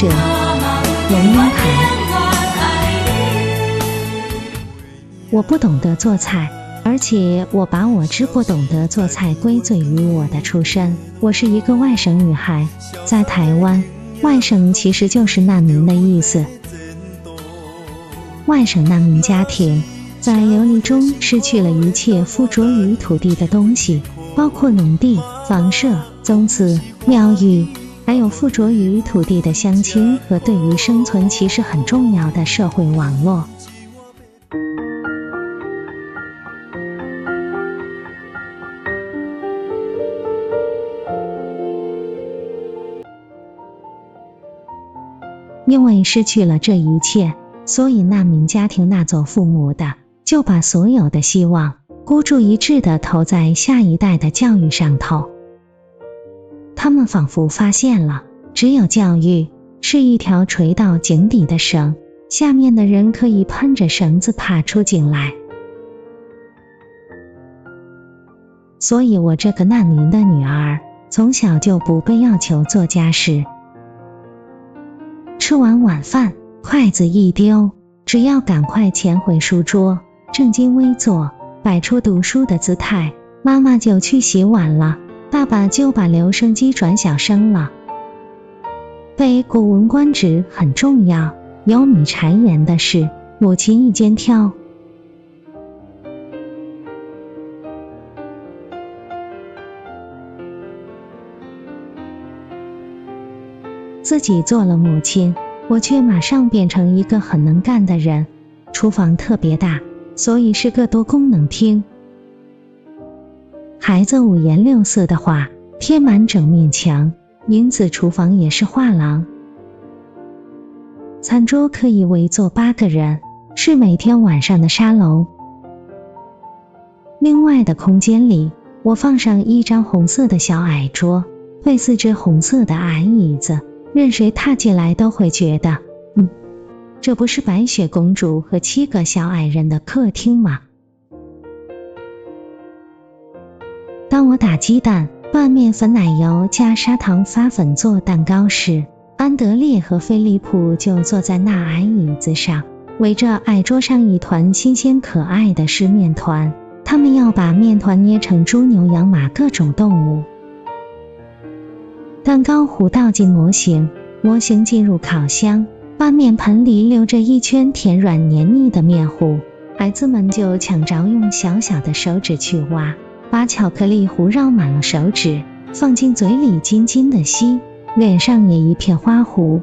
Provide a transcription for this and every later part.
者：龙应台。我不懂得做菜，而且我把我之不懂得做菜归罪于我的出身。我是一个外省女孩，在台湾，外省其实就是难民的意思。外省难民家庭在流离中失去了一切附着于土地的东西，包括农地、房舍、宗祠、庙宇，还有附着于土地的乡亲和对于生存其实很重要的社会网络。因为失去了这一切，所以难民家庭那做父母的就把所有的希望孤注一掷的投在下一代的教育上头。他们仿佛发现了，只有教育是一条垂到井底的绳，下面的人可以攀着绳子爬出井来。所以我这个难民的女儿，从小就不被要求做家事。吃完晚饭，筷子一丢，只要赶快潜回书桌，正襟危坐，摆出读书的姿态，妈妈就去洗碗了，爸爸就把留声机转小声了。背《古文观止》很重要，有你谗言的事，母亲一肩挑。自己做了母亲，我却马上变成一个很能干的人。厨房特别大，所以是个多功能厅。孩子五颜六色的画贴满整面墙，因此厨房也是画廊。餐桌可以围坐八个人，是每天晚上的沙龙。另外的空间里，我放上一张红色的小矮桌，配四只红色的矮椅子。任谁踏进来都会觉得，嗯，这不是白雪公主和七个小矮人的客厅吗？当我打鸡蛋、拌面粉、奶油加砂糖发粉做蛋糕时，安德烈和菲利普就坐在那矮椅子上，围着矮桌上一团新鲜可爱的湿面团。他们要把面团捏成猪、牛、羊、马各种动物。蛋糕糊倒进模型，模型进入烤箱，把面盆里留着一圈甜软黏腻的面糊，孩子们就抢着用小小的手指去挖，把巧克力糊绕满了手指，放进嘴里津津的吸，脸上也一片花糊。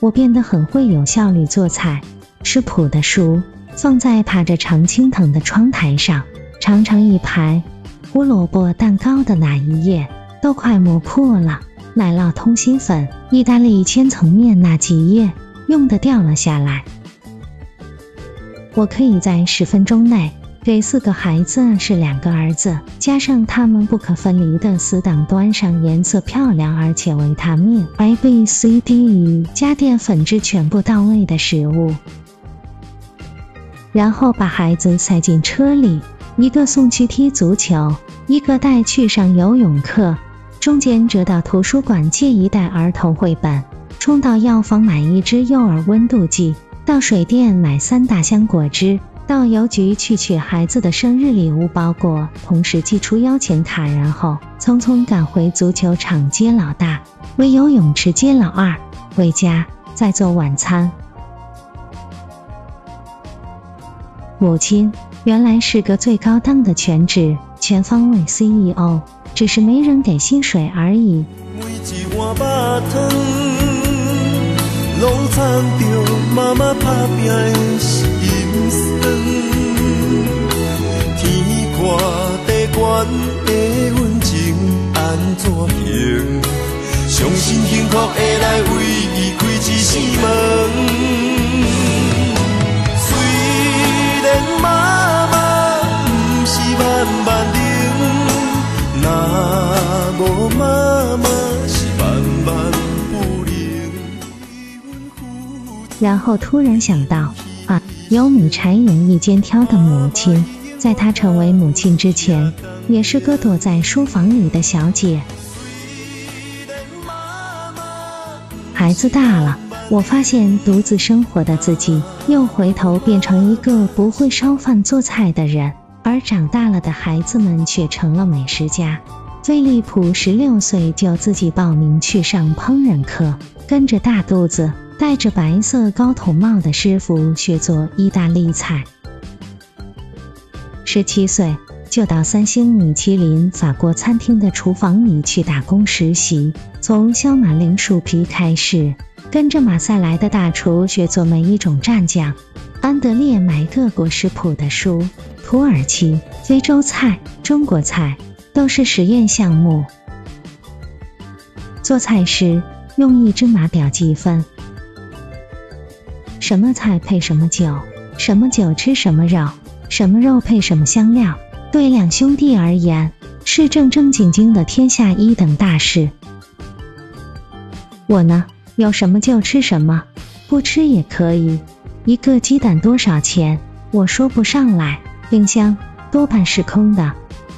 我变得很会有效率做菜，吃谱的书放在爬着常青藤的窗台上，长长一排。胡萝卜蛋糕的那一页都快磨破了，奶酪通心粉、意大利千层面那几页用的掉了下来。我可以在十分钟内。给四个孩子是两个儿子，加上他们不可分离的死党，端上颜色漂亮而且维他命 A、B、C、D、加淀粉质全部到位的食物，然后把孩子塞进车里，一个送去踢足球，一个带去上游泳课，中间折到图书馆借一袋儿童绘本，冲到药房买一支幼儿温度计，到水店买三大箱果汁。到邮局去取孩子的生日礼物包裹，同时寄出邀请卡，然后匆匆赶回足球场接老大，回游泳池接老二，回家再做晚餐。母亲原来是个最高档的全职全方位 CEO，只是没人给薪水而已。的温情安怎行？相信幸福会来为伊开一扇门。然后突然想到啊有米柴人一肩挑的母亲在她成为母亲之前也是个躲在书房里的小姐。孩子大了我发现独自生活的自己又回头变成一个不会烧饭做菜的人。而长大了的孩子们却成了美食家。菲利普十六岁就自己报名去上烹饪课，跟着大肚子、戴着白色高筒帽的师傅学做意大利菜。十七岁就到三星米其林法国餐厅的厨房里去打工实习。从削马铃薯皮开始，跟着马赛来的大厨学做每一种蘸酱。安德烈买各国食谱的书，土耳其、非洲菜、中国菜都是实验项目。做菜时用一芝麻表计分，什么菜配什么酒，什么酒吃什么肉，什么肉配什么香料，对两兄弟而言是正正经经的天下一等大事。我呢，有什么就吃什么，不吃也可以。一个鸡蛋多少钱？我说不上来。冰箱多半是空的。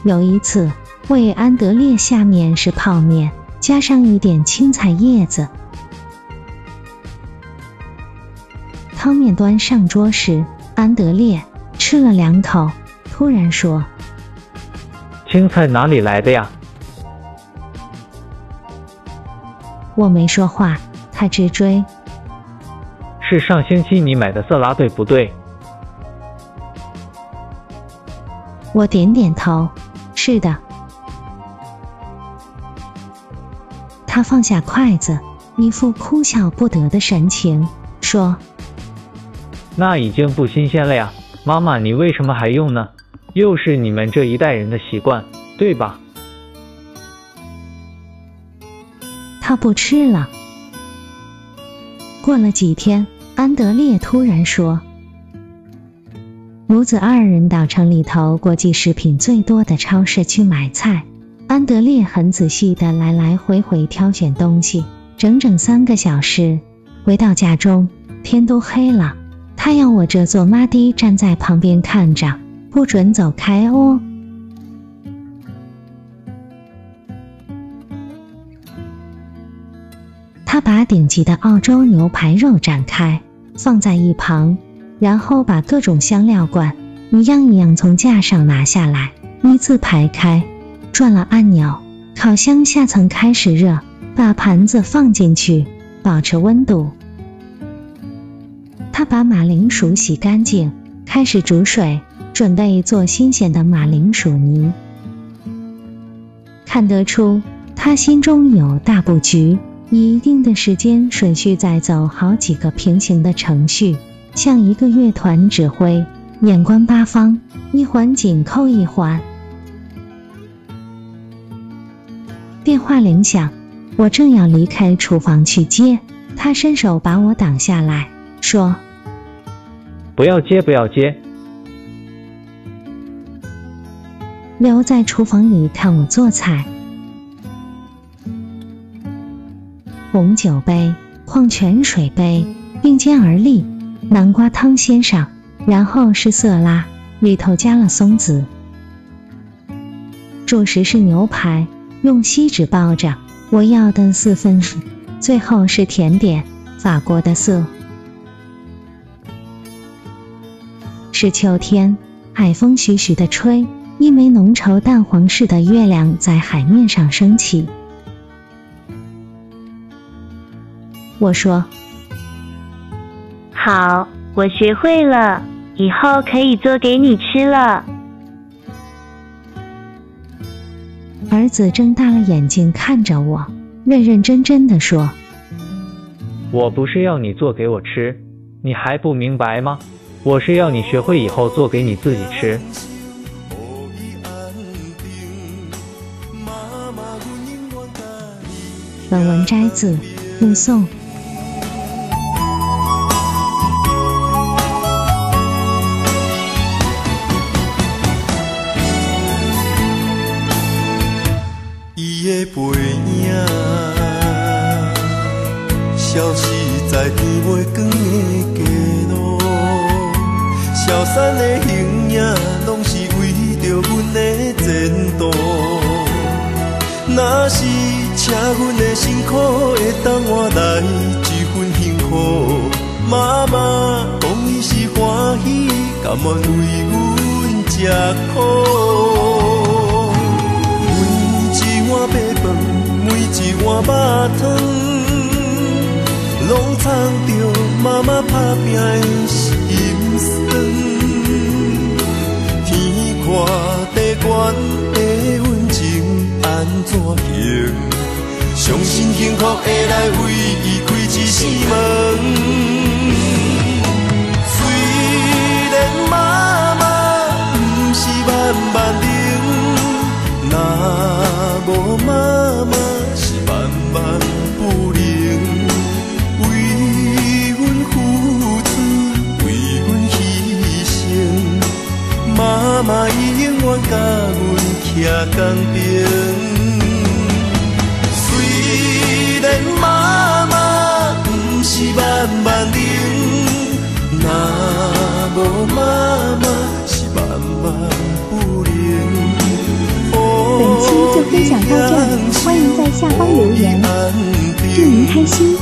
有一次，为安德烈下面是泡面，加上一点青菜叶子。汤面端上桌时，安德烈吃了两口，突然说：“青菜哪里来的呀？”我没说话，他直追。是上星期你买的色拉对不对？我点点头，是的。他放下筷子，一副哭笑不得的神情，说：“那已经不新鲜了呀，妈妈，你为什么还用呢？又是你们这一代人的习惯，对吧？”他不吃了。过了几天，安德烈突然说：“母子二人到城里头国际食品最多的超市去买菜。安德烈很仔细的来来回回挑选东西，整整三个小时。回到家中，天都黑了。他要我这做妈的站在旁边看着，不准走开哦。”他把顶级的澳洲牛排肉展开，放在一旁，然后把各种香料罐一样一样从架上拿下来，依次排开，转了按钮，烤箱下层开始热，把盘子放进去，保持温度。他把马铃薯洗干净，开始煮水，准备做新鲜的马铃薯泥。看得出，他心中有大布局。以一定的时间顺序在走好几个平行的程序，像一个乐团指挥，眼观八方，一环紧扣一环。电话铃响，我正要离开厨房去接，他伸手把我挡下来，说：“不要接，不要接，留在厨房里看我做菜。”红酒杯、矿泉水杯并肩而立，南瓜汤先上，然后是色拉，里头加了松子。主食是牛排，用锡纸包着，我要的四分。最后是甜点，法国的色。是秋天，海风徐徐的吹，一枚浓稠淡黄似的月亮在海面上升起。我说：“好，我学会了，以后可以做给你吃了。”儿子睁大了眼睛看着我，认认真真的说：“我不是要你做给我吃，你还不明白吗？我是要你学会以后做给你自己吃。”本文摘自目送。伊的背影消失在天袂光的街路，消散的形影，拢是为着阮的前途。若是请阮的辛苦会当换来一份幸福，妈妈讲伊是欢喜，甘愿为阮吃苦。每一碗白饭，每一碗肉汤，拢藏着妈妈打拼的相信幸福会来为伊开一扇门。虽然妈妈不是万万能，若无妈妈是万万不能，为阮付出，为阮牺牲，妈妈伊永远甲阮徛同边。分享到这儿，欢迎在下方留言，祝您开心。